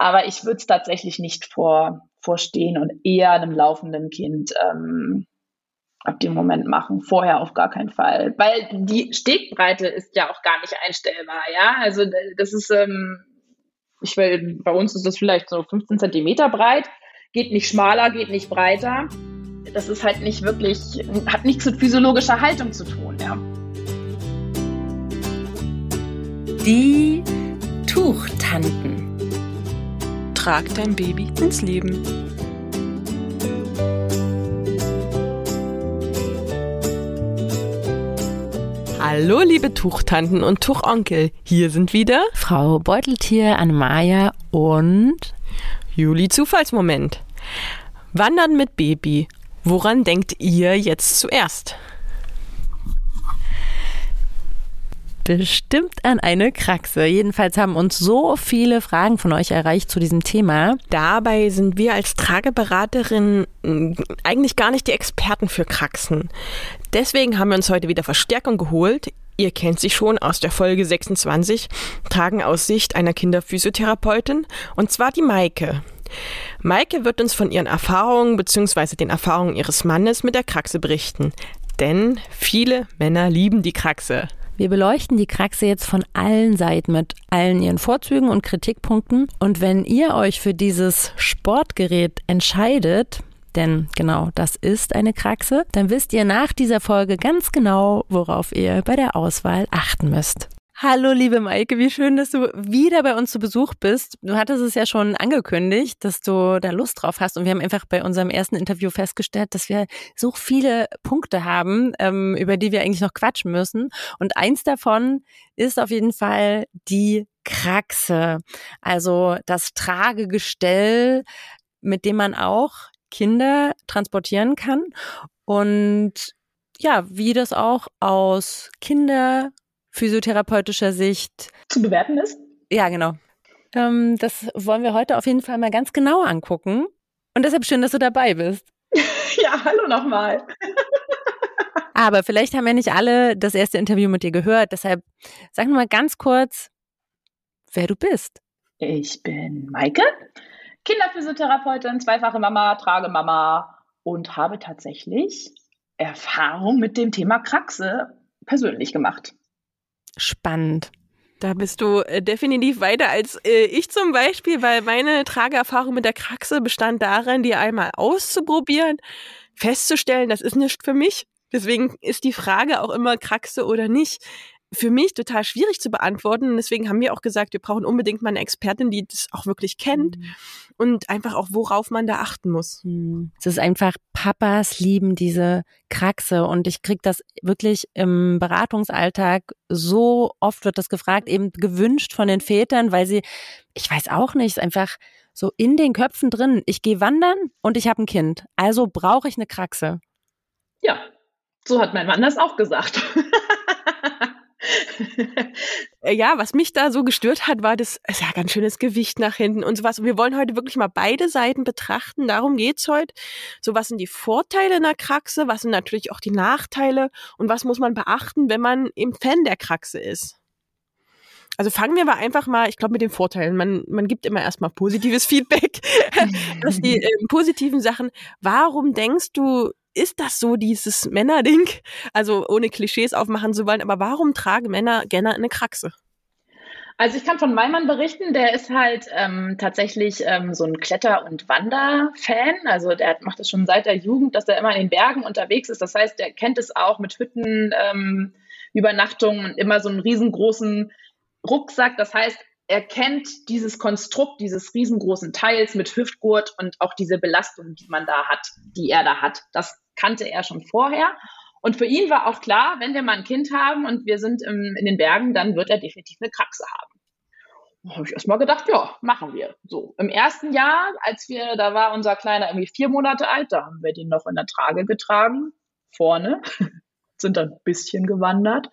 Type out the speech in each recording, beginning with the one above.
Aber ich würde es tatsächlich nicht vor, vorstehen und eher einem laufenden Kind ähm, ab dem Moment machen. Vorher auf gar keinen Fall. Weil die Stegbreite ist ja auch gar nicht einstellbar, ja. Also das ist, ähm, ich will, bei uns ist das vielleicht so 15 Zentimeter breit, geht nicht schmaler, geht nicht breiter. Das ist halt nicht wirklich, hat nichts mit physiologischer Haltung zu tun, ja. Die Tuchtanten. Trag dein Baby ins Leben. Hallo, liebe Tuchtanten und Tuchonkel. Hier sind wieder Frau Beuteltier, Annemaja und Juli Zufallsmoment. Wandern mit Baby. Woran denkt ihr jetzt zuerst? Bestimmt an eine Kraxe. Jedenfalls haben uns so viele Fragen von euch erreicht zu diesem Thema. Dabei sind wir als Trageberaterin hm, eigentlich gar nicht die Experten für Kraxen. Deswegen haben wir uns heute wieder Verstärkung geholt. Ihr kennt sie schon aus der Folge 26, Tragen aus Sicht einer Kinderphysiotherapeutin, und zwar die Maike. Maike wird uns von ihren Erfahrungen bzw. den Erfahrungen ihres Mannes mit der Kraxe berichten. Denn viele Männer lieben die Kraxe. Wir beleuchten die Kraxe jetzt von allen Seiten mit allen ihren Vorzügen und Kritikpunkten. Und wenn ihr euch für dieses Sportgerät entscheidet, denn genau das ist eine Kraxe, dann wisst ihr nach dieser Folge ganz genau, worauf ihr bei der Auswahl achten müsst. Hallo, liebe Maike, wie schön, dass du wieder bei uns zu Besuch bist. Du hattest es ja schon angekündigt, dass du da Lust drauf hast. Und wir haben einfach bei unserem ersten Interview festgestellt, dass wir so viele Punkte haben, ähm, über die wir eigentlich noch quatschen müssen. Und eins davon ist auf jeden Fall die Kraxe. Also das Tragegestell, mit dem man auch Kinder transportieren kann. Und ja, wie das auch aus Kinder physiotherapeutischer Sicht zu bewerten ist? Ja, genau. Ähm, das wollen wir heute auf jeden Fall mal ganz genau angucken. Und deshalb schön, dass du dabei bist. ja, hallo nochmal. Aber vielleicht haben ja nicht alle das erste Interview mit dir gehört. Deshalb sag mal ganz kurz, wer du bist. Ich bin Maike, Kinderphysiotherapeutin, zweifache Mama, Tragemama und habe tatsächlich Erfahrung mit dem Thema Kraxe persönlich gemacht spannend. Da bist du äh, definitiv weiter als äh, ich zum Beispiel, weil meine Trageerfahrung mit der Kraxe bestand darin, die einmal auszuprobieren, festzustellen, das ist nicht für mich. Deswegen ist die Frage auch immer Kraxe oder nicht für mich total schwierig zu beantworten. Deswegen haben wir auch gesagt, wir brauchen unbedingt mal eine Expertin, die das auch wirklich kennt mhm. und einfach auch, worauf man da achten muss. Mhm. Es ist einfach, Papas lieben diese Kraxe und ich krieg das wirklich im Beratungsalltag so oft wird das gefragt, eben gewünscht von den Vätern, weil sie, ich weiß auch nicht, ist einfach so in den Köpfen drin. Ich gehe wandern und ich habe ein Kind, also brauche ich eine Kraxe. Ja, so hat mein Mann das auch gesagt. Äh, ja, was mich da so gestört hat, war das, ist ja ganz schönes Gewicht nach hinten und sowas. Wir wollen heute wirklich mal beide Seiten betrachten. Darum geht's heute. So, was sind die Vorteile einer Kraxe? Was sind natürlich auch die Nachteile? Und was muss man beachten, wenn man eben Fan der Kraxe ist? Also fangen wir mal einfach mal, ich glaube, mit den Vorteilen. Man, man gibt immer erstmal positives Feedback. dass die äh, positiven Sachen. Warum denkst du, ist das so dieses Männerding? Also ohne Klischees aufmachen zu wollen, aber warum tragen Männer gerne eine Kraxe? Also ich kann von meinem Mann berichten, der ist halt ähm, tatsächlich ähm, so ein Kletter- und Wanderfan. Also der macht das schon seit der Jugend, dass er immer in den Bergen unterwegs ist. Das heißt, der kennt es auch mit Hütten, ähm, Übernachtungen und immer so einen riesengroßen Rucksack. Das heißt, er kennt dieses Konstrukt dieses riesengroßen Teils mit Hüftgurt und auch diese Belastung, die man da hat, die er da hat. Das kannte er schon vorher. Und für ihn war auch klar, wenn wir mal ein Kind haben und wir sind im, in den Bergen, dann wird er definitiv eine Kraxe haben. Da habe ich erstmal gedacht, ja, machen wir. So, im ersten Jahr, als wir, da war unser Kleiner irgendwie vier Monate alt, da haben wir den noch in der Trage getragen, vorne, sind dann ein bisschen gewandert.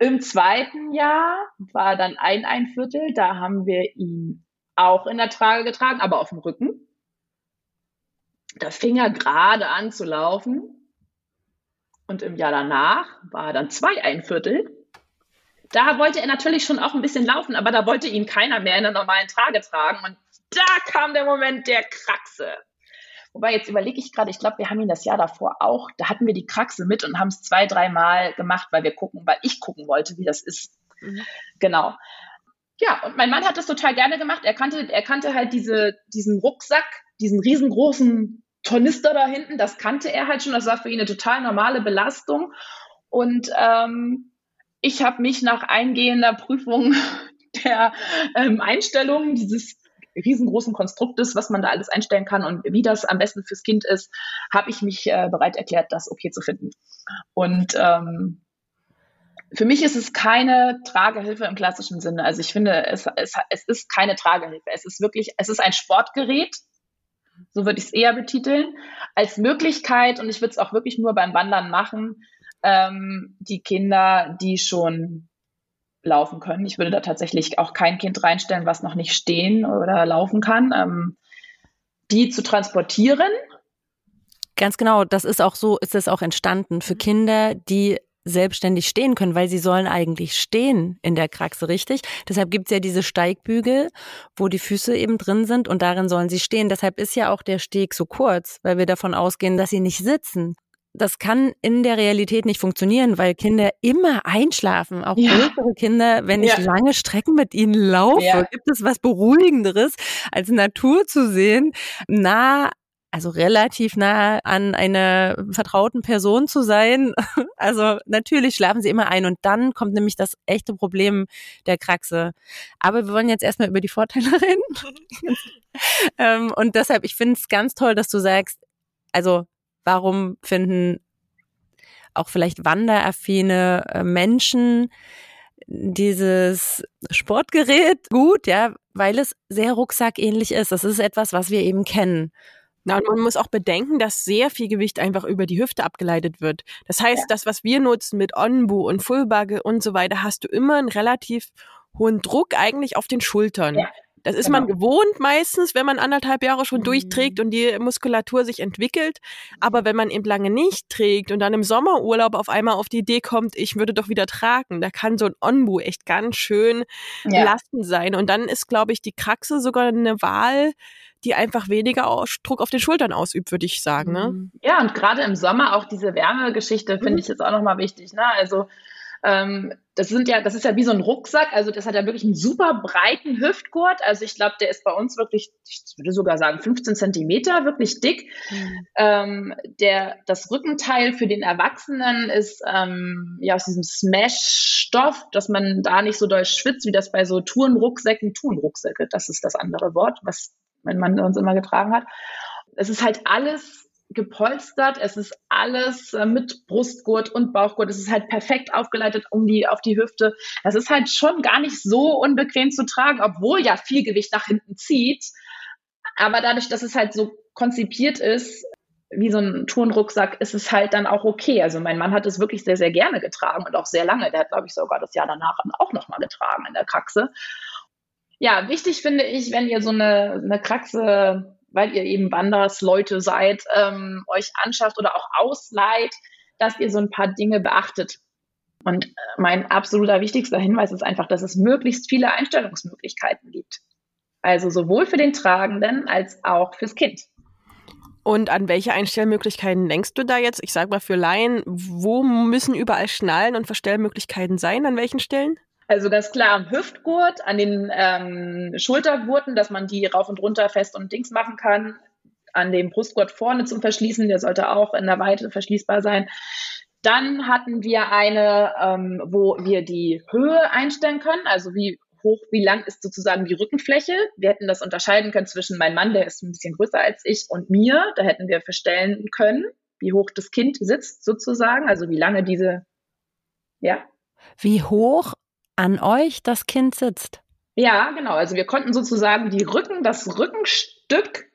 Im zweiten Jahr war dann ein ein Viertel, da haben wir ihn auch in der Trage getragen, aber auf dem Rücken. Da fing er gerade an zu laufen. Und im Jahr danach war er dann zwei ein Viertel. Da wollte er natürlich schon auch ein bisschen laufen, aber da wollte ihn keiner mehr in der normalen Trage tragen. Und da kam der Moment der Kraxe. Wobei, jetzt überlege ich gerade, ich glaube, wir haben ihn das Jahr davor auch, da hatten wir die Kraxe mit und haben es zwei, dreimal gemacht, weil wir gucken, weil ich gucken wollte, wie das ist. Mhm. Genau. Ja, und mein Mann hat das total gerne gemacht. Er kannte, er kannte halt diese, diesen Rucksack, diesen riesengroßen Tornister da hinten, das kannte er halt schon. Das war für ihn eine total normale Belastung. Und ähm, ich habe mich nach eingehender Prüfung der ähm, Einstellungen dieses riesengroßen Konstruktes, was man da alles einstellen kann und wie das am besten fürs Kind ist, habe ich mich äh, bereit erklärt, das okay zu finden. Und ähm, für mich ist es keine Tragehilfe im klassischen Sinne. Also ich finde, es, es, es ist keine Tragehilfe. Es ist wirklich, es ist ein Sportgerät, so würde ich es eher betiteln, als Möglichkeit, und ich würde es auch wirklich nur beim Wandern machen, ähm, die Kinder, die schon laufen können. Ich würde da tatsächlich auch kein Kind reinstellen, was noch nicht stehen oder laufen kann, ähm, die zu transportieren. Ganz genau, das ist auch so, ist es auch entstanden für Kinder, die selbstständig stehen können, weil sie sollen eigentlich stehen in der Kraxe, richtig? Deshalb gibt's ja diese Steigbügel, wo die Füße eben drin sind und darin sollen sie stehen. Deshalb ist ja auch der Steg so kurz, weil wir davon ausgehen, dass sie nicht sitzen das kann in der Realität nicht funktionieren, weil Kinder immer einschlafen, auch ja. größere Kinder, wenn ich ja. lange Strecken mit ihnen laufe, ja. gibt es was beruhigenderes, als Natur zu sehen, nah also relativ nah an einer vertrauten Person zu sein. Also natürlich schlafen sie immer ein und dann kommt nämlich das echte Problem der Kraxe. Aber wir wollen jetzt erstmal über die Vorteile reden. Ähm, und deshalb, ich finde es ganz toll, dass du sagst, also Warum finden auch vielleicht wanderaffine äh, Menschen dieses Sportgerät gut, ja, weil es sehr rucksackähnlich ist. Das ist etwas, was wir eben kennen. Na, und man muss auch bedenken, dass sehr viel Gewicht einfach über die Hüfte abgeleitet wird. Das heißt, ja. das, was wir nutzen mit Onbu und Fullbugge und so weiter, hast du immer einen relativ hohen Druck eigentlich auf den Schultern. Ja. Das ist genau. man gewohnt meistens, wenn man anderthalb Jahre schon mhm. durchträgt und die Muskulatur sich entwickelt. Aber wenn man eben lange nicht trägt und dann im Sommerurlaub auf einmal auf die Idee kommt, ich würde doch wieder tragen, da kann so ein Onbu echt ganz schön ja. belastend sein. Und dann ist, glaube ich, die Kraxe sogar eine Wahl, die einfach weniger Druck auf den Schultern ausübt, würde ich sagen. Ne? Mhm. Ja, und gerade im Sommer auch diese Wärmegeschichte finde mhm. ich jetzt auch nochmal wichtig. Ne? Also ähm, das sind ja, das ist ja wie so ein Rucksack, also das hat ja wirklich einen super breiten Hüftgurt. Also ich glaube, der ist bei uns wirklich, ich würde sogar sagen, 15 Zentimeter, wirklich dick. Mhm. Ähm, der, das Rückenteil für den Erwachsenen ist ähm, ja aus diesem Smash-Stoff, dass man da nicht so doll schwitzt, wie das bei so Tourenrucksäcken, Tourenrucksäcke, das ist das andere Wort, was mein Mann uns immer getragen hat. Es ist halt alles gepolstert. Es ist alles äh, mit Brustgurt und Bauchgurt. Es ist halt perfekt aufgeleitet um die, auf die Hüfte. Das ist halt schon gar nicht so unbequem zu tragen, obwohl ja viel Gewicht nach hinten zieht. Aber dadurch, dass es halt so konzipiert ist, wie so ein Turnrucksack, ist es halt dann auch okay. Also mein Mann hat es wirklich sehr, sehr gerne getragen und auch sehr lange. Der hat, glaube ich, sogar das Jahr danach auch nochmal getragen in der Kraxe. Ja, wichtig finde ich, wenn ihr so eine, eine Kraxe weil ihr eben Wandersleute seid, ähm, euch anschafft oder auch ausleiht, dass ihr so ein paar Dinge beachtet. Und äh, mein absoluter wichtigster Hinweis ist einfach, dass es möglichst viele Einstellungsmöglichkeiten gibt. Also sowohl für den Tragenden als auch fürs Kind. Und an welche Einstellmöglichkeiten denkst du da jetzt? Ich sage mal für Laien, wo müssen überall Schnallen und Verstellmöglichkeiten sein? An welchen Stellen? Also ganz klar am Hüftgurt, an den ähm, Schultergurten, dass man die rauf und runter fest und Dings machen kann. An dem Brustgurt vorne zum Verschließen, der sollte auch in der Weite verschließbar sein. Dann hatten wir eine, ähm, wo wir die Höhe einstellen können, also wie hoch, wie lang ist sozusagen die Rückenfläche. Wir hätten das unterscheiden können zwischen meinem Mann, der ist ein bisschen größer als ich, und mir. Da hätten wir verstellen können, wie hoch das Kind sitzt sozusagen, also wie lange diese, ja. Wie hoch an euch das Kind sitzt. Ja, genau. Also wir konnten sozusagen die Rücken, das Rückenstück,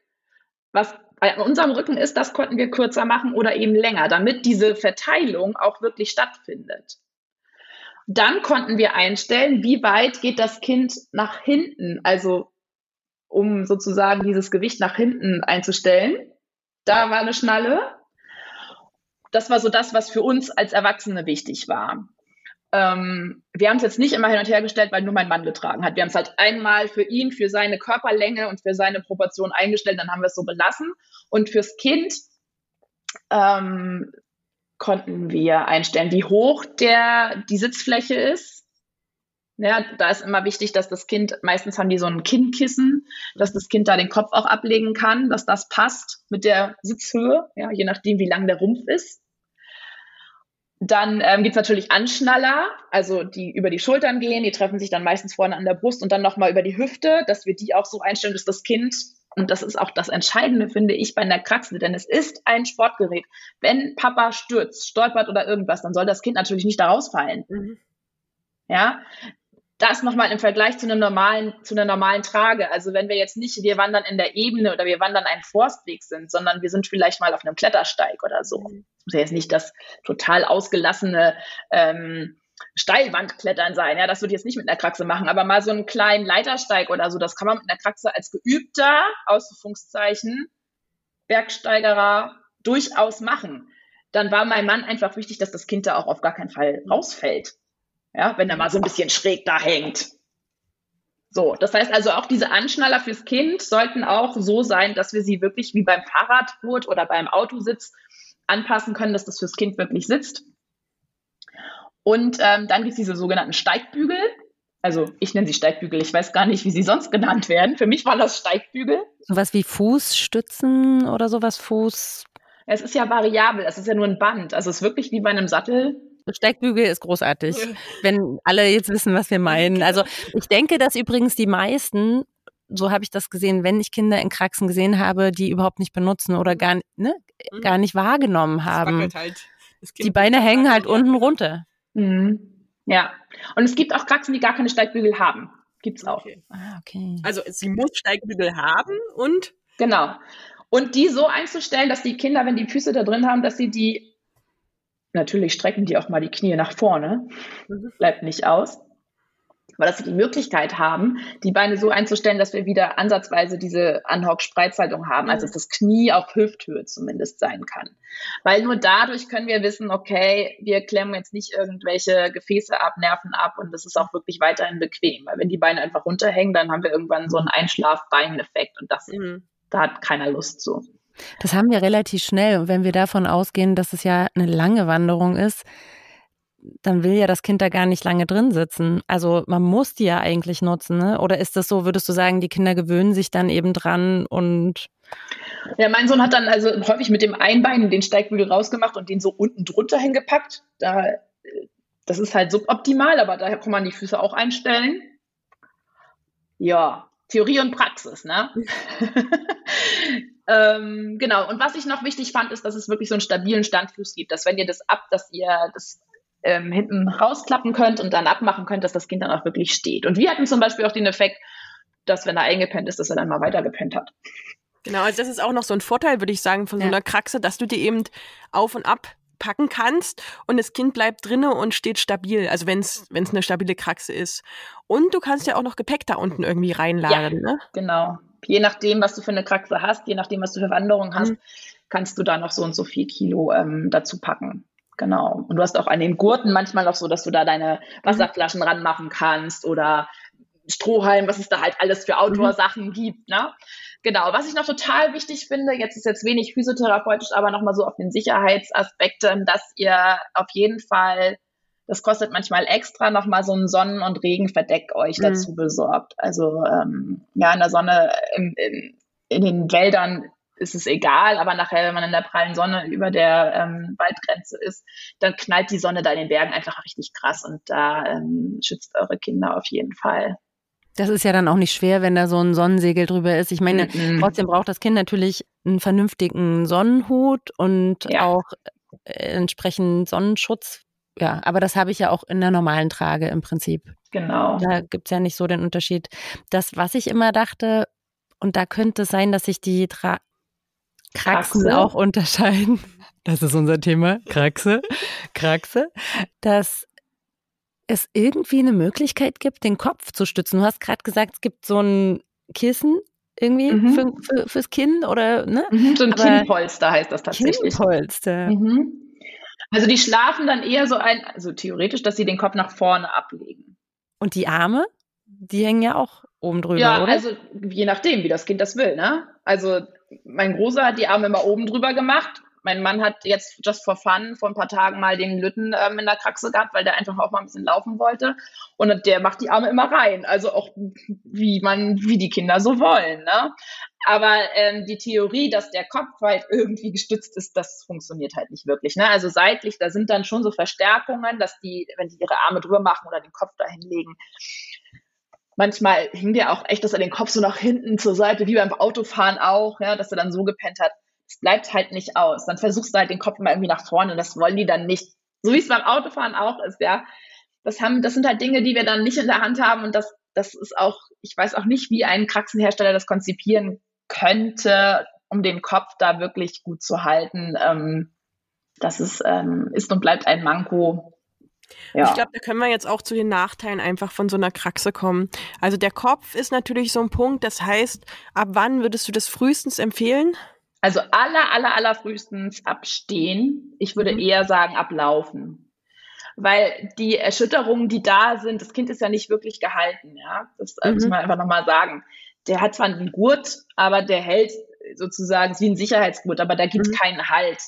was bei unserem Rücken ist, das konnten wir kürzer machen oder eben länger, damit diese Verteilung auch wirklich stattfindet. Dann konnten wir einstellen, wie weit geht das Kind nach hinten, also um sozusagen dieses Gewicht nach hinten einzustellen. Da war eine Schnalle. Das war so das, was für uns als Erwachsene wichtig war. Ähm, wir haben es jetzt nicht immer hin und her gestellt, weil nur mein Mann getragen hat. Wir haben es halt einmal für ihn, für seine Körperlänge und für seine Proportion eingestellt, dann haben wir es so belassen. Und fürs Kind ähm, konnten wir einstellen, wie hoch der, die Sitzfläche ist. Ja, da ist immer wichtig, dass das Kind, meistens haben die so ein Kinnkissen, dass das Kind da den Kopf auch ablegen kann, dass das passt mit der Sitzhöhe, ja, je nachdem, wie lang der Rumpf ist. Dann ähm, gibt es natürlich Anschnaller, also die über die Schultern gehen, die treffen sich dann meistens vorne an der Brust und dann nochmal über die Hüfte, dass wir die auch so einstellen, dass das Kind, und das ist auch das Entscheidende, finde ich, bei einer Kraxel, denn es ist ein Sportgerät. Wenn Papa stürzt, stolpert oder irgendwas, dann soll das Kind natürlich nicht da rausfallen. Mhm. Ja, das nochmal im Vergleich zu einem normalen, zu einer normalen Trage. Also wenn wir jetzt nicht, wir wandern in der Ebene oder wir wandern einen Forstweg sind, sondern wir sind vielleicht mal auf einem Klettersteig oder so. Mhm. Das muss ja jetzt nicht das total ausgelassene ähm, Steilwandklettern sein. Ja, das würde ich jetzt nicht mit einer Kraxe machen, aber mal so einen kleinen Leitersteig oder so, das kann man mit einer Kraxe als geübter, Ausrufungszeichen, Bergsteigerer durchaus machen. Dann war mein Mann einfach wichtig, dass das Kind da auch auf gar keinen Fall rausfällt. Ja, wenn er mal so ein bisschen schräg da hängt. So, das heißt also auch diese Anschnaller fürs Kind sollten auch so sein, dass wir sie wirklich wie beim Fahrradgurt oder beim Autositz anpassen können, dass das fürs Kind wirklich sitzt. Und ähm, dann gibt es diese sogenannten Steigbügel. Also ich nenne sie Steigbügel, ich weiß gar nicht, wie sie sonst genannt werden. Für mich waren das Steigbügel. Sowas wie Fußstützen oder sowas, Fuß. Es ist ja variabel, es ist ja nur ein Band. Also es ist wirklich wie bei einem Sattel Steigbügel ist großartig, wenn alle jetzt wissen, was wir meinen. Also ich denke, dass übrigens die meisten, so habe ich das gesehen, wenn ich Kinder in Kraxen gesehen habe, die überhaupt nicht benutzen oder gar, ne, mhm. gar nicht wahrgenommen haben. Halt. Die Beine hängen halt unten runter. Mhm. Ja, und es gibt auch Kraxen, die gar keine Steigbügel haben. Gibt es auch. Okay. Ah, okay. Also sie muss Steigbügel haben und? Genau. Und die so einzustellen, dass die Kinder, wenn die Füße da drin haben, dass sie die Natürlich strecken die auch mal die Knie nach vorne, mhm. bleibt nicht aus. Aber dass sie die Möglichkeit haben, die Beine so einzustellen, dass wir wieder ansatzweise diese Anhock-Spreizhaltung haben, also mhm. dass das Knie auf Hüfthöhe zumindest sein kann. Weil nur dadurch können wir wissen, okay, wir klemmen jetzt nicht irgendwelche Gefäße ab, Nerven ab und das ist auch wirklich weiterhin bequem. Weil wenn die Beine einfach runterhängen, dann haben wir irgendwann so einen Einschlaf-Bein-Effekt und das, mhm. da hat keiner Lust zu. Das haben wir relativ schnell. Und wenn wir davon ausgehen, dass es ja eine lange Wanderung ist, dann will ja das Kind da gar nicht lange drin sitzen. Also man muss die ja eigentlich nutzen, ne? Oder ist das so, würdest du sagen, die Kinder gewöhnen sich dann eben dran und ja, mein Sohn hat dann also häufig mit dem Einbein den Steigbügel rausgemacht und den so unten drunter hingepackt. Da, das ist halt suboptimal, aber daher kann man die Füße auch einstellen. Ja, Theorie und Praxis, ne? Ähm, genau. Und was ich noch wichtig fand, ist, dass es wirklich so einen stabilen Standfuß gibt, dass wenn ihr das ab, dass ihr das ähm, hinten rausklappen könnt und dann abmachen könnt, dass das Kind dann auch wirklich steht. Und wir hatten zum Beispiel auch den Effekt, dass wenn er eingepennt ist, dass er dann mal weiter gepennt hat. Genau, also das ist auch noch so ein Vorteil, würde ich sagen, von so einer Kraxe, dass du die eben auf und ab packen kannst und das Kind bleibt drinne und steht stabil, also wenn es eine stabile Kraxe ist. Und du kannst ja auch noch Gepäck da unten irgendwie reinladen. Ja, ne? genau je nachdem, was du für eine Kraxe hast, je nachdem, was du für Wanderungen hast, mhm. kannst du da noch so und so viel Kilo ähm, dazu packen. Genau. Und du hast auch an den Gurten manchmal noch so, dass du da deine mhm. Wasserflaschen mhm. ranmachen kannst oder Strohhalm, was es da halt alles für Outdoor-Sachen mhm. gibt. Ne? Genau. Was ich noch total wichtig finde, jetzt ist jetzt wenig physiotherapeutisch, aber nochmal so auf den Sicherheitsaspekten, dass ihr auf jeden Fall das kostet manchmal extra nochmal so ein Sonnen- und Regenverdeck euch mhm. dazu besorgt. Also ähm, ja, in der Sonne, im, im, in den Wäldern ist es egal, aber nachher, wenn man in der prallen Sonne über der ähm, Waldgrenze ist, dann knallt die Sonne da in den Bergen einfach richtig krass und da ähm, schützt eure Kinder auf jeden Fall. Das ist ja dann auch nicht schwer, wenn da so ein Sonnensegel drüber ist. Ich meine, mhm. trotzdem braucht das Kind natürlich einen vernünftigen Sonnenhut und ja. auch äh, entsprechend Sonnenschutz, ja, aber das habe ich ja auch in der normalen Trage im Prinzip. Genau. Da gibt es ja nicht so den Unterschied. Das, was ich immer dachte, und da könnte es sein, dass sich die Tra Kraxen Kraxe. auch unterscheiden. Das ist unser Thema. Kraxe. Kraxe. Dass es irgendwie eine Möglichkeit gibt, den Kopf zu stützen. Du hast gerade gesagt, es gibt so ein Kissen irgendwie mhm. für, für, fürs Kinn oder ne? Mhm, so ein Aber Kinnpolster heißt das tatsächlich. Kinnpolster. Mhm. Also die schlafen dann eher so ein, also theoretisch, dass sie den Kopf nach vorne ablegen. Und die Arme, die hängen ja auch oben drüber, ja, oder? also je nachdem, wie das Kind das will, ne? Also mein Großer hat die Arme immer oben drüber gemacht. Mein Mann hat jetzt just for fun vor ein paar Tagen mal den Lütten ähm, in der Kraxe gehabt, weil der einfach auch mal ein bisschen laufen wollte. Und der macht die Arme immer rein. Also auch wie man, wie die Kinder so wollen. Ne? Aber ähm, die Theorie, dass der Kopf halt irgendwie gestützt ist, das funktioniert halt nicht wirklich. Ne? Also seitlich, da sind dann schon so Verstärkungen, dass die, wenn die ihre Arme drüber machen oder den Kopf dahin legen, manchmal hing der auch echt, dass er den Kopf so nach hinten zur Seite, wie beim Autofahren auch, ja, dass er dann so gepennt hat. Es bleibt halt nicht aus. Dann versuchst du halt den Kopf immer irgendwie nach vorne und das wollen die dann nicht. So wie es beim Autofahren auch ist, ja. Das haben, das sind halt Dinge, die wir dann nicht in der Hand haben und das, das ist auch, ich weiß auch nicht, wie ein Kraxenhersteller das konzipieren könnte, um den Kopf da wirklich gut zu halten. Ähm, das ist, ähm, ist und bleibt ein Manko. Ja. Ich glaube, da können wir jetzt auch zu den Nachteilen einfach von so einer Kraxe kommen. Also der Kopf ist natürlich so ein Punkt, das heißt, ab wann würdest du das frühestens empfehlen? Also aller, aller, aller frühestens abstehen. Ich würde mhm. eher sagen ablaufen. Weil die Erschütterungen, die da sind, das Kind ist ja nicht wirklich gehalten, ja. Das mhm. muss man einfach nochmal sagen der hat zwar einen Gurt, aber der hält sozusagen wie ein Sicherheitsgurt, aber da gibt es mhm. keinen Halt.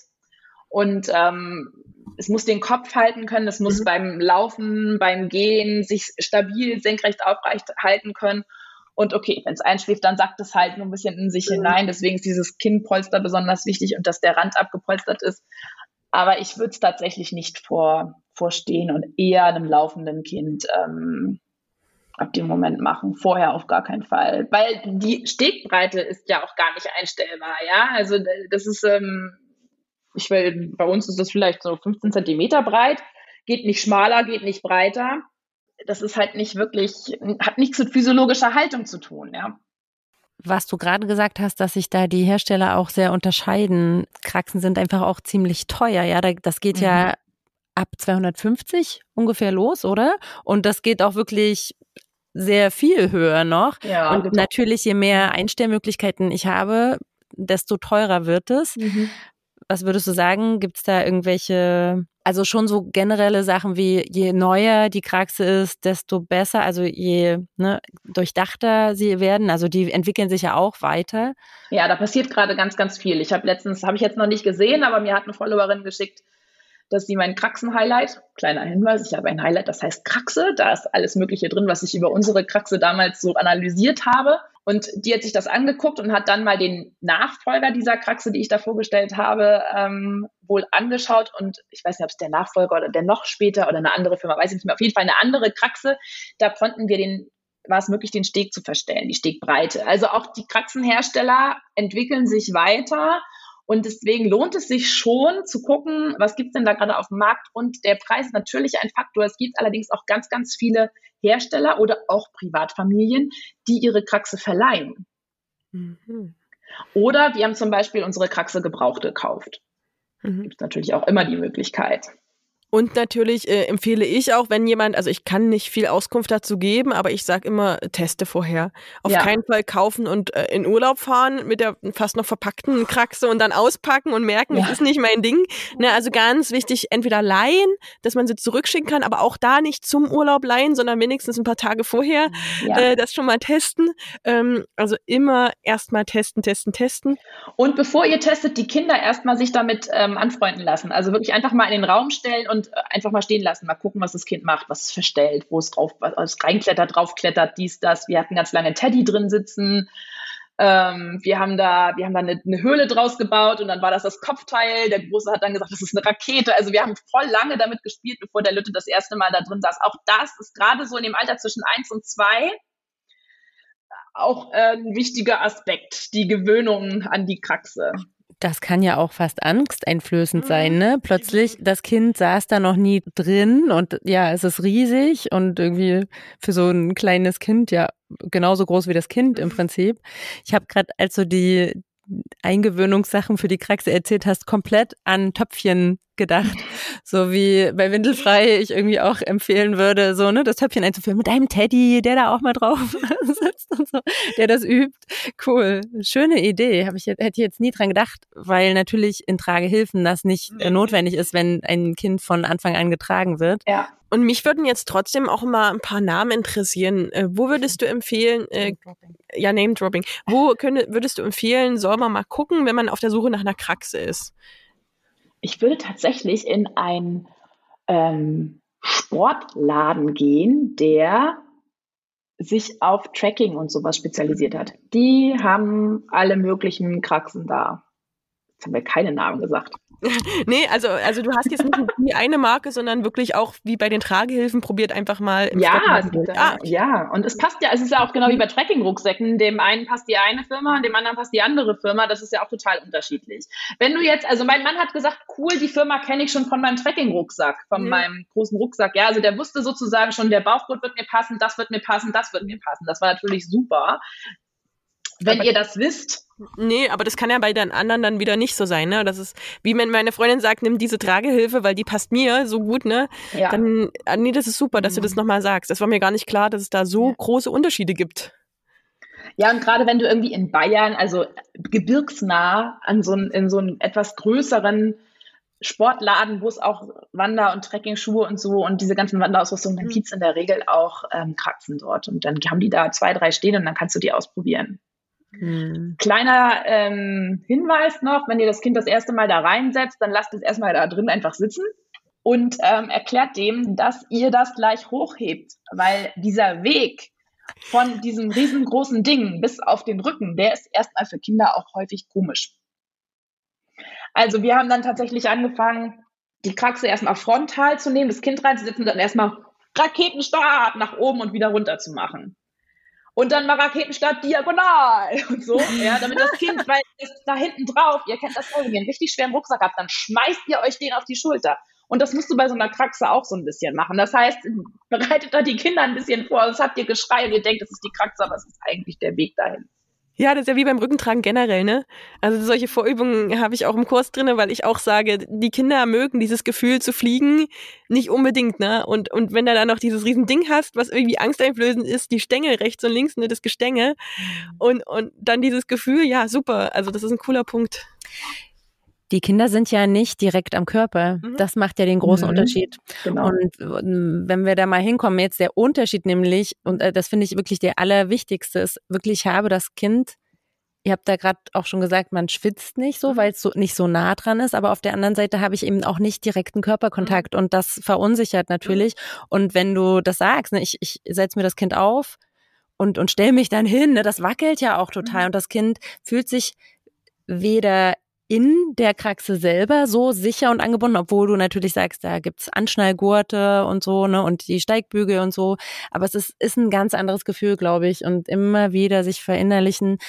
Und ähm, es muss den Kopf halten können, es muss mhm. beim Laufen, beim Gehen sich stabil senkrecht aufrecht halten können. Und okay, wenn es einschläft, dann sagt es halt nur ein bisschen in sich mhm. hinein. Deswegen ist dieses Kinnpolster besonders wichtig und dass der Rand abgepolstert ist. Aber ich würde es tatsächlich nicht vor, vorstehen und eher einem laufenden Kind ähm, ab dem Moment machen. Vorher auf gar keinen Fall. Weil die Stegbreite ist ja auch gar nicht einstellbar, ja. Also das ist, ähm, ich will, bei uns ist das vielleicht so 15 Zentimeter breit, geht nicht schmaler, geht nicht breiter. Das ist halt nicht wirklich, hat nichts mit physiologischer Haltung zu tun, ja. Was du gerade gesagt hast, dass sich da die Hersteller auch sehr unterscheiden. Kraxen sind einfach auch ziemlich teuer, ja. Das geht mhm. ja ab 250 ungefähr los, oder? Und das geht auch wirklich sehr viel höher noch. Ja, und genau. natürlich, je mehr Einstellmöglichkeiten ich habe, desto teurer wird es. Mhm. Was würdest du sagen? Gibt es da irgendwelche, also schon so generelle Sachen wie, je neuer die Kraxe ist, desto besser, also je ne, durchdachter sie werden, also die entwickeln sich ja auch weiter. Ja, da passiert gerade ganz, ganz viel. Ich habe letztens, habe ich jetzt noch nicht gesehen, aber mir hat eine Followerin geschickt, dass sie mein Kraxen-Highlight, kleiner Hinweis, ich habe ein Highlight, das heißt Kraxe, da ist alles Mögliche drin, was ich über unsere Kraxe damals so analysiert habe. Und die hat sich das angeguckt und hat dann mal den Nachfolger dieser Kraxe, die ich da vorgestellt habe, ähm, wohl angeschaut. Und ich weiß nicht, ob es der Nachfolger oder der noch später oder eine andere Firma, weiß ich nicht mehr. Auf jeden Fall eine andere Kraxe. Da konnten wir den war es möglich, den Steg zu verstellen, die Stegbreite. Also auch die Kraxenhersteller entwickeln sich weiter und deswegen lohnt es sich schon zu gucken, was gibt's denn da gerade auf dem Markt. Und der Preis ist natürlich ein Faktor. Es gibt allerdings auch ganz, ganz viele Hersteller oder auch Privatfamilien, die ihre Kraxe verleihen. Mhm. Oder wir haben zum Beispiel unsere Kraxe gebraucht gekauft. Mhm. Gibt es natürlich auch immer die Möglichkeit. Und natürlich äh, empfehle ich auch, wenn jemand, also ich kann nicht viel Auskunft dazu geben, aber ich sage immer, teste vorher. Auf ja. keinen Fall kaufen und äh, in Urlaub fahren mit der fast noch verpackten Kraxe und dann auspacken und merken, ja. das ist nicht mein Ding. Ne, also ganz wichtig, entweder leihen, dass man sie zurückschicken kann, aber auch da nicht zum Urlaub leihen, sondern wenigstens ein paar Tage vorher ja. äh, das schon mal testen. Ähm, also immer erstmal testen, testen, testen. Und bevor ihr testet, die Kinder erstmal sich damit ähm, anfreunden lassen. Also wirklich einfach mal in den Raum stellen und äh, einfach mal stehen lassen, mal gucken, was das Kind macht, was es verstellt, wo es drauf, was reinklettert, draufklettert, dies, das. Wir hatten ganz lange Teddy drin sitzen. Ähm, wir haben da, wir haben da eine, eine, Höhle draus gebaut und dann war das das Kopfteil. Der Große hat dann gesagt, das ist eine Rakete. Also wir haben voll lange damit gespielt, bevor der Lütte das erste Mal da drin saß. Auch das ist gerade so in dem Alter zwischen eins und zwei auch äh, ein wichtiger Aspekt, die Gewöhnung an die Kraxe. Das kann ja auch fast angsteinflößend sein, ne? Plötzlich, das Kind saß da noch nie drin und ja, es ist riesig und irgendwie für so ein kleines Kind ja genauso groß wie das Kind im. Prinzip. Ich habe gerade, als du die Eingewöhnungssachen für die Kraxe erzählt hast, komplett an Töpfchen gedacht. So wie bei Windelfrei ich irgendwie auch empfehlen würde, so, ne, das Töpfchen einzuführen mit einem Teddy, der da auch mal drauf sitzt und so, der das übt. Cool. Schöne Idee. Habe ich hätte ich jetzt nie dran gedacht, weil natürlich in Tragehilfen das nicht äh, notwendig ist, wenn ein Kind von Anfang an getragen wird. Ja. Und mich würden jetzt trotzdem auch mal ein paar Namen interessieren. Äh, wo würdest du empfehlen, äh, ja, Name Dropping, wo könne, würdest du empfehlen, soll man mal gucken, wenn man auf der Suche nach einer Kraxe ist? Ich würde tatsächlich in einen ähm, Sportladen gehen, der sich auf Tracking und sowas spezialisiert hat. Die haben alle möglichen Kraxen da. Jetzt haben wir keine Namen gesagt. nee, also, also du hast jetzt nicht die eine Marke, sondern wirklich auch wie bei den Tragehilfen probiert einfach mal. ja, ah. ja. Und es passt ja, es ist ja auch genau wie bei Tracking-Rucksäcken. Dem einen passt die eine Firma, dem anderen passt die andere Firma. Das ist ja auch total unterschiedlich. Wenn du jetzt, also mein Mann hat gesagt, cool, die Firma kenne ich schon von meinem Tracking-Rucksack, von mhm. meinem großen Rucksack. Ja, also der wusste sozusagen schon, der Bauchgurt wird mir passen, das wird mir passen, das wird mir passen. Das war natürlich super. Wenn Aber ihr das wisst, Nee, aber das kann ja bei den anderen dann wieder nicht so sein, ne? Das ist, wie wenn meine Freundin sagt, nimm diese Tragehilfe, weil die passt mir so gut, ne? Ja. Dann, ah, nee, das ist super, dass mhm. du das nochmal sagst. Das war mir gar nicht klar, dass es da so ja. große Unterschiede gibt. Ja, und gerade wenn du irgendwie in Bayern, also gebirgsnah, an so ein, in so einen etwas größeren Sportladen, wo es auch Wander- und Trekkingschuhe und so und diese ganzen Wanderausrüstung, dann mhm. gibt es in der Regel auch ähm, Kratzen dort. Und dann haben die da zwei, drei stehen und dann kannst du die ausprobieren. Hm. Kleiner ähm, Hinweis noch, wenn ihr das Kind das erste Mal da reinsetzt, dann lasst es erstmal da drin einfach sitzen und ähm, erklärt dem, dass ihr das gleich hochhebt, weil dieser Weg von diesem riesengroßen Ding bis auf den Rücken, der ist erstmal für Kinder auch häufig komisch. Also wir haben dann tatsächlich angefangen, die Kraxe erstmal frontal zu nehmen, das Kind reinzusetzen und dann erstmal Raketenstart nach oben und wieder runter zu machen und dann mal Raketenstart diagonal und so, ja, damit das Kind, weil es da hinten drauf, ihr kennt das wenn ihr einen richtig schweren Rucksack habt, dann schmeißt ihr euch den auf die Schulter. Und das musst du bei so einer Kraxe auch so ein bisschen machen. Das heißt, bereitet da die Kinder ein bisschen vor, sonst habt ihr Geschrei und ihr denkt, das ist die Kraxe, aber es ist eigentlich der Weg dahin. Ja, das ist ja wie beim Rückentragen generell, ne? Also solche Vorübungen habe ich auch im Kurs drinne, weil ich auch sage, die Kinder mögen dieses Gefühl zu fliegen nicht unbedingt, ne? Und, und wenn du dann noch dieses riesen Ding hast, was irgendwie angsteinflößend ist, die Stängel rechts und links, ne, das Gestänge mhm. und, und dann dieses Gefühl, ja, super. Also das ist ein cooler Punkt. Die Kinder sind ja nicht direkt am Körper. Mhm. Das macht ja den großen mhm. Unterschied. Genau. Und wenn wir da mal hinkommen, jetzt der Unterschied nämlich, und äh, das finde ich wirklich der allerwichtigste, ist wirklich, habe das Kind Ihr habt da gerade auch schon gesagt, man schwitzt nicht so, mhm. weil es so nicht so nah dran ist. Aber auf der anderen Seite habe ich eben auch nicht direkten Körperkontakt mhm. und das verunsichert natürlich. Mhm. Und wenn du das sagst, ne, ich, ich setze mir das Kind auf und, und stell mich dann hin, ne, das wackelt ja auch total. Und das Kind fühlt sich weder in der Kraxe selber so sicher und angebunden, obwohl du natürlich sagst, da gibt's Anschnallgurte und so, ne, und die Steigbügel und so. Aber es ist, ist ein ganz anderes Gefühl, glaube ich. Und immer wieder sich verinnerlichen,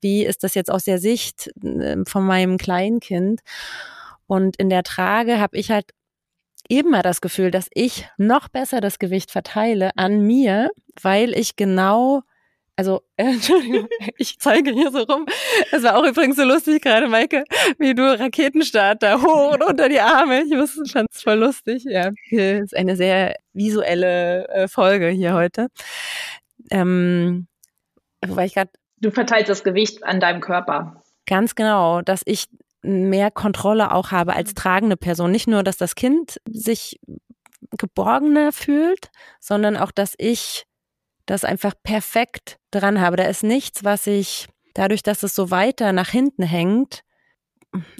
wie ist das jetzt aus der Sicht ähm, von meinem Kleinkind? Und in der Trage habe ich halt immer das Gefühl, dass ich noch besser das Gewicht verteile an mir, weil ich genau also, äh, Entschuldigung, ich zeige hier so rum. Es war auch übrigens so lustig gerade, Maike, wie du Raketenstart da hoch und unter die Arme. Ich fand es voll lustig. Ja, hier ist eine sehr visuelle äh, Folge hier heute. Ähm, wobei ich gerade. Du verteilst das Gewicht an deinem Körper. Ganz genau, dass ich mehr Kontrolle auch habe als tragende Person. Nicht nur, dass das Kind sich geborgener fühlt, sondern auch, dass ich das einfach perfekt dran habe. Da ist nichts, was ich dadurch, dass es so weiter nach hinten hängt,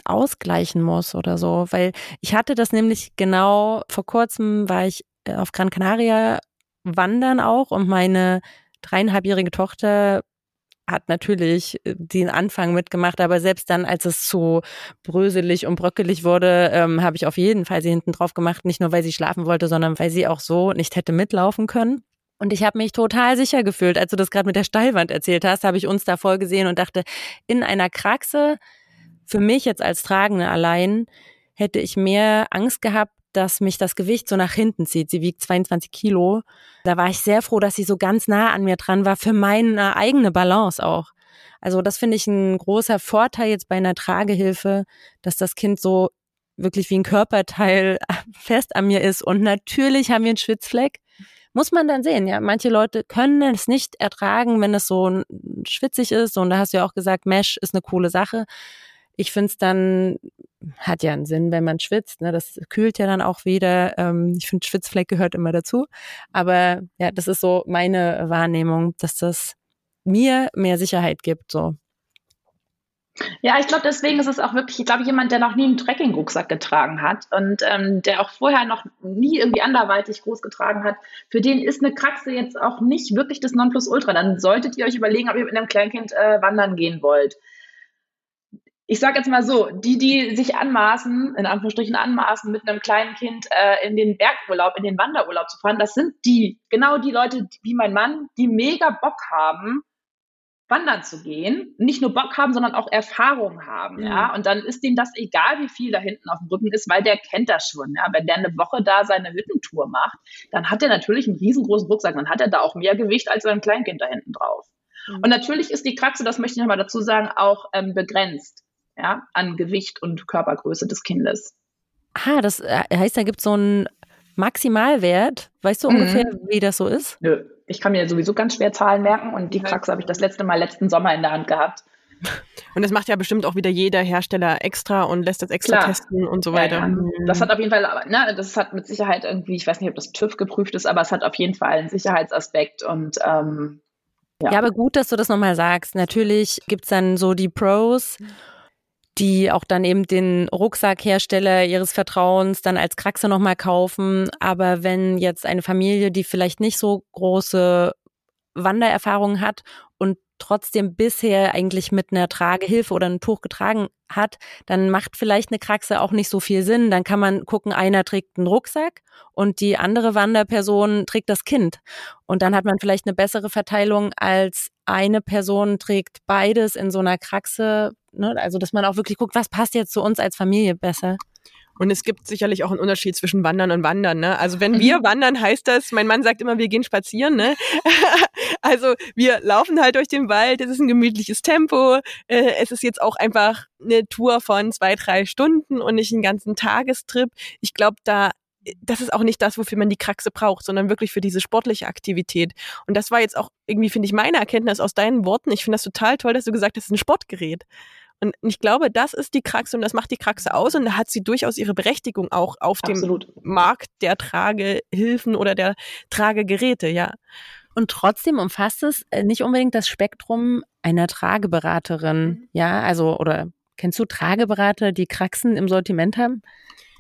ausgleichen muss oder so. Weil ich hatte das nämlich genau, vor kurzem war ich äh, auf Gran Canaria wandern auch und meine dreieinhalbjährige Tochter hat natürlich äh, den Anfang mitgemacht, aber selbst dann, als es so bröselig und bröckelig wurde, ähm, habe ich auf jeden Fall sie hinten drauf gemacht. Nicht nur, weil sie schlafen wollte, sondern weil sie auch so nicht hätte mitlaufen können. Und ich habe mich total sicher gefühlt, als du das gerade mit der Steilwand erzählt hast, habe ich uns da voll gesehen und dachte, in einer Kraxe, für mich jetzt als Tragende allein, hätte ich mehr Angst gehabt, dass mich das Gewicht so nach hinten zieht. Sie wiegt 22 Kilo. Da war ich sehr froh, dass sie so ganz nah an mir dran war, für meine eigene Balance auch. Also das finde ich ein großer Vorteil jetzt bei einer Tragehilfe, dass das Kind so wirklich wie ein Körperteil fest an mir ist. Und natürlich haben wir einen Schwitzfleck. Muss man dann sehen, ja. Manche Leute können es nicht ertragen, wenn es so schwitzig ist. Und da hast du ja auch gesagt, Mesh ist eine coole Sache. Ich finde es dann, hat ja einen Sinn, wenn man schwitzt. Ne? Das kühlt ja dann auch wieder. Ähm, ich finde, Schwitzfleck gehört immer dazu. Aber ja, das ist so meine Wahrnehmung, dass das mir mehr Sicherheit gibt. So. Ja, ich glaube, deswegen ist es auch wirklich, ich glaube, jemand, der noch nie einen Trekking-Rucksack getragen hat und ähm, der auch vorher noch nie irgendwie anderweitig groß getragen hat, für den ist eine Kraxe jetzt auch nicht wirklich das Nonplusultra. Dann solltet ihr euch überlegen, ob ihr mit einem Kleinkind äh, wandern gehen wollt. Ich sage jetzt mal so, die, die sich anmaßen, in Anführungsstrichen anmaßen, mit einem kleinen Kind äh, in den Bergurlaub, in den Wanderurlaub zu fahren, das sind die, genau die Leute wie mein Mann, die mega Bock haben, wandern zu gehen, nicht nur Bock haben, sondern auch Erfahrung haben, ja. ja. Und dann ist ihm das egal, wie viel da hinten auf dem Rücken ist, weil der kennt das schon, ja. Wenn der eine Woche da seine Hüttentour macht, dann hat er natürlich einen riesengroßen Rucksack, dann hat er da auch mehr Gewicht als sein Kleinkind da hinten drauf. Mhm. Und natürlich ist die Kraxe, das möchte ich nochmal dazu sagen, auch ähm, begrenzt, ja, an Gewicht und Körpergröße des Kindes. Ah, das äh, heißt, da gibt es so einen Maximalwert. Weißt du ungefähr, mhm. wie das so ist? Nö ich kann mir sowieso ganz schwer Zahlen merken und die Praxis habe ich das letzte Mal letzten Sommer in der Hand gehabt. Und das macht ja bestimmt auch wieder jeder Hersteller extra und lässt das extra Klar. testen und so weiter. Ja, ja. Mhm. Das hat auf jeden Fall, ne, das hat mit Sicherheit irgendwie, ich weiß nicht, ob das TÜV geprüft ist, aber es hat auf jeden Fall einen Sicherheitsaspekt und ähm, ja. ja, aber gut, dass du das nochmal sagst. Natürlich gibt es dann so die Pros die auch dann eben den Rucksackhersteller ihres Vertrauens dann als Kraxe nochmal kaufen. Aber wenn jetzt eine Familie, die vielleicht nicht so große Wandererfahrung hat und trotzdem bisher eigentlich mit einer Tragehilfe oder einem Tuch getragen hat, dann macht vielleicht eine Kraxe auch nicht so viel Sinn. Dann kann man gucken, einer trägt einen Rucksack und die andere Wanderperson trägt das Kind. Und dann hat man vielleicht eine bessere Verteilung als eine Person trägt beides in so einer Kraxe. Ne? Also, dass man auch wirklich guckt, was passt jetzt zu uns als Familie besser. Und es gibt sicherlich auch einen Unterschied zwischen Wandern und Wandern. Ne? Also wenn wir mhm. wandern, heißt das, mein Mann sagt immer, wir gehen spazieren. Ne? also wir laufen halt durch den Wald, es ist ein gemütliches Tempo. Äh, es ist jetzt auch einfach eine Tour von zwei, drei Stunden und nicht einen ganzen Tagestrip. Ich glaube, da das ist auch nicht das, wofür man die Kraxe braucht, sondern wirklich für diese sportliche Aktivität. Und das war jetzt auch irgendwie, finde ich, meine Erkenntnis aus deinen Worten. Ich finde das total toll, dass du gesagt hast, es ist ein Sportgerät. Und ich glaube, das ist die Kraxe und das macht die Kraxe aus und da hat sie durchaus ihre Berechtigung auch auf Absolut. dem Markt der Tragehilfen oder der Tragegeräte, ja. Und trotzdem umfasst es äh, nicht unbedingt das Spektrum einer Trageberaterin, mhm. ja, also oder kennst du Trageberater, die Kraxen im Sortiment haben?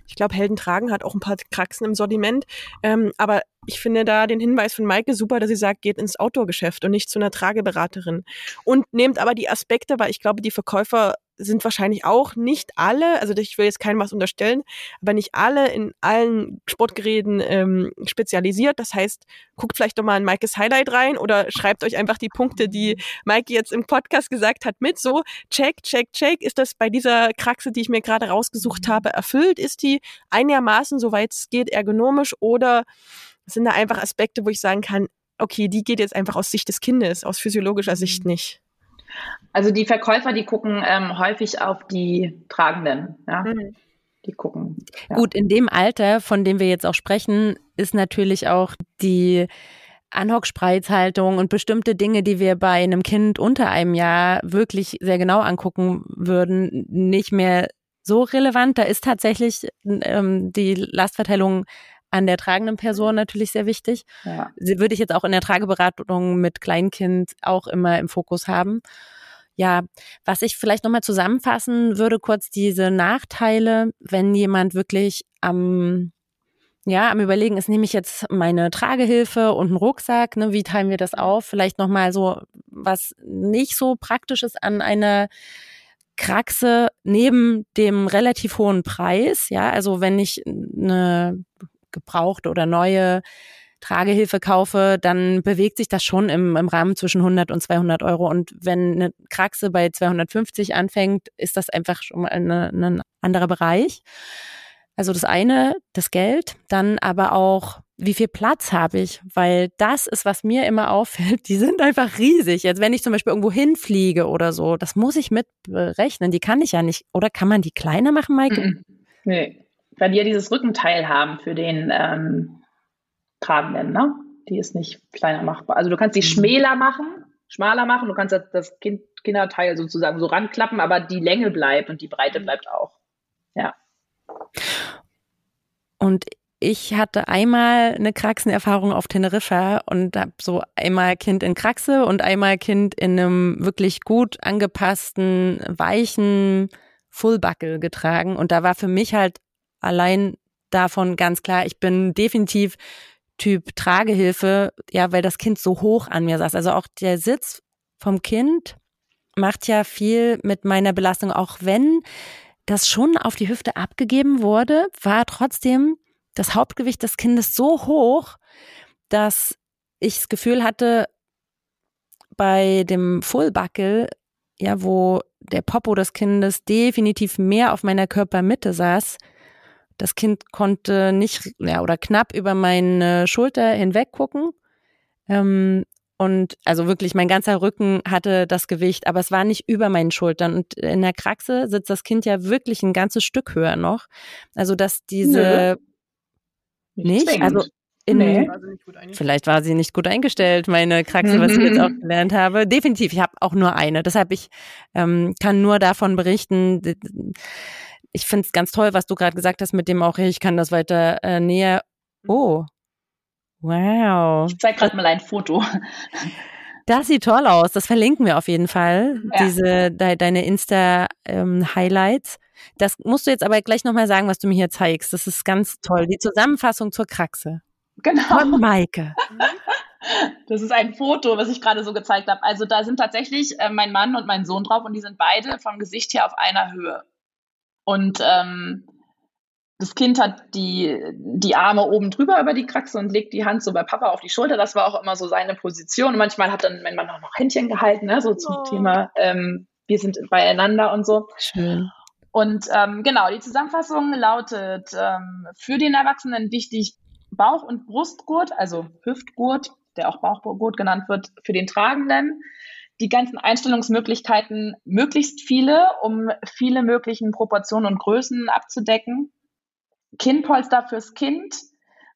Ich glaube, Helden tragen hat auch ein paar Kraxen im Sortiment. Ähm, aber ich finde da den Hinweis von Maike super, dass sie sagt, geht ins Outdoor-Geschäft und nicht zu einer Trageberaterin. Und nehmt aber die Aspekte, weil ich glaube, die Verkäufer sind wahrscheinlich auch nicht alle, also ich will jetzt keinem was unterstellen, aber nicht alle in allen Sportgeräten ähm, spezialisiert. Das heißt, guckt vielleicht doch mal in Maikes Highlight rein oder schreibt euch einfach die Punkte, die Maike jetzt im Podcast gesagt hat, mit. So, check, check, check. Ist das bei dieser Kraxe, die ich mir gerade rausgesucht habe, erfüllt? Ist die einigermaßen, soweit es geht, ergonomisch oder sind da einfach Aspekte, wo ich sagen kann, okay, die geht jetzt einfach aus Sicht des Kindes, aus physiologischer Sicht nicht? Also die Verkäufer, die gucken ähm, häufig auf die Tragenden, ja. Mhm. Die gucken. Ja. Gut, in dem Alter, von dem wir jetzt auch sprechen, ist natürlich auch die Anhockspreizhaltung und bestimmte Dinge, die wir bei einem Kind unter einem Jahr wirklich sehr genau angucken würden, nicht mehr so relevant. Da ist tatsächlich ähm, die Lastverteilung an der tragenden Person natürlich sehr wichtig. Ja. Sie würde ich jetzt auch in der Trageberatung mit Kleinkind auch immer im Fokus haben. Ja, was ich vielleicht nochmal zusammenfassen würde, kurz diese Nachteile, wenn jemand wirklich am ja, am Überlegen ist, nehme ich jetzt meine Tragehilfe und einen Rucksack, ne, wie teilen wir das auf? Vielleicht nochmal so was nicht so praktisches an einer Kraxe neben dem relativ hohen Preis. Ja, also wenn ich eine gebrauchte oder neue Tragehilfe kaufe, dann bewegt sich das schon im, im Rahmen zwischen 100 und 200 Euro. Und wenn eine Kraxe bei 250 anfängt, ist das einfach schon mal eine, ein anderer Bereich. Also das eine, das Geld, dann aber auch, wie viel Platz habe ich? Weil das ist, was mir immer auffällt. Die sind einfach riesig. Jetzt, wenn ich zum Beispiel irgendwo hinfliege oder so, das muss ich mit berechnen. Die kann ich ja nicht. Oder kann man die kleiner machen, Maike? Nee, weil die ja dieses Rückenteil haben für den ähm, Tragenden, ne? Die ist nicht kleiner machbar. Also du kannst die mhm. schmäler machen, schmaler machen, du kannst das kind, Kinderteil sozusagen so ranklappen, aber die Länge bleibt und die Breite mhm. bleibt auch. Ja. Und ich hatte einmal eine Kraxenerfahrung auf Teneriffa und habe so einmal Kind in Kraxe und einmal Kind in einem wirklich gut angepassten, weichen Fullbuckle getragen. Und da war für mich halt allein davon ganz klar, ich bin definitiv Typ Tragehilfe, ja, weil das Kind so hoch an mir saß. Also auch der Sitz vom Kind macht ja viel mit meiner Belastung, auch wenn das schon auf die Hüfte abgegeben wurde, war trotzdem das Hauptgewicht des Kindes so hoch, dass ich das Gefühl hatte, bei dem Fullbuckle, ja, wo der Popo des Kindes definitiv mehr auf meiner Körpermitte saß, das Kind konnte nicht, ja, oder knapp über meine Schulter hinweg gucken. Ähm, und also wirklich, mein ganzer Rücken hatte das Gewicht, aber es war nicht über meinen Schultern. Und in der Kraxe sitzt das Kind ja wirklich ein ganzes Stück höher noch. Also, dass diese nicht? nicht? Also in, nee. vielleicht war sie nicht gut eingestellt, meine Kraxe, was ich jetzt auch gelernt habe. Definitiv, ich habe auch nur eine. Deshalb ich ähm, kann nur davon berichten. Ich finde es ganz toll, was du gerade gesagt hast mit dem auch, ich kann das weiter äh, näher. Mhm. Oh, wow. Ich zeige gerade mal ein Foto. Das sieht toll aus. Das verlinken wir auf jeden Fall. Ja. Diese de, deine Insta-Highlights. Ähm, das musst du jetzt aber gleich nochmal sagen, was du mir hier zeigst. Das ist ganz toll. Die Zusammenfassung zur Kraxe. Genau. Von Maike. Das ist ein Foto, was ich gerade so gezeigt habe. Also da sind tatsächlich äh, mein Mann und mein Sohn drauf und die sind beide vom Gesicht her auf einer Höhe. Und ähm, das Kind hat die, die Arme oben drüber über die Kraxe und legt die Hand so bei Papa auf die Schulter. Das war auch immer so seine Position. Und manchmal hat dann mein Mann auch noch Händchen gehalten, ne, so zum oh. Thema, ähm, wir sind beieinander und so. Schön. Und ähm, genau, die Zusammenfassung lautet, ähm, für den Erwachsenen wichtig Bauch- und Brustgurt, also Hüftgurt, der auch Bauchgurt genannt wird, für den Tragenden. Die ganzen Einstellungsmöglichkeiten, möglichst viele, um viele möglichen Proportionen und Größen abzudecken. Kinnpolster fürs Kind,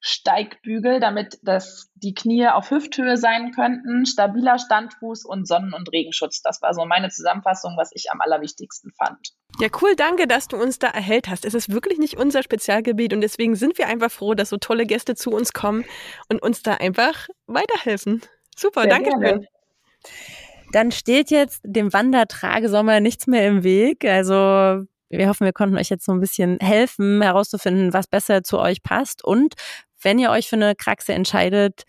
Steigbügel, damit das die Knie auf Hüfthöhe sein könnten, stabiler Standfuß und Sonnen- und Regenschutz. Das war so meine Zusammenfassung, was ich am allerwichtigsten fand. Ja, cool, danke, dass du uns da erhellt hast. Es ist wirklich nicht unser Spezialgebiet und deswegen sind wir einfach froh, dass so tolle Gäste zu uns kommen und uns da einfach weiterhelfen. Super, Sehr danke schön. Dann steht jetzt dem Wandertragesommer nichts mehr im Weg. Also wir hoffen, wir konnten euch jetzt so ein bisschen helfen, herauszufinden, was besser zu euch passt und wenn ihr euch für eine Kraxe entscheidet,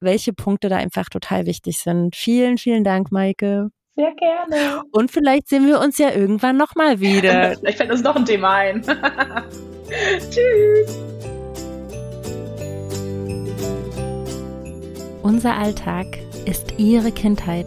welche Punkte da einfach total wichtig sind. Vielen, vielen Dank, Maike. Sehr gerne. Und vielleicht sehen wir uns ja irgendwann nochmal wieder. vielleicht fällt uns noch ein Thema ein. Tschüss. Unser Alltag ist Ihre Kindheit.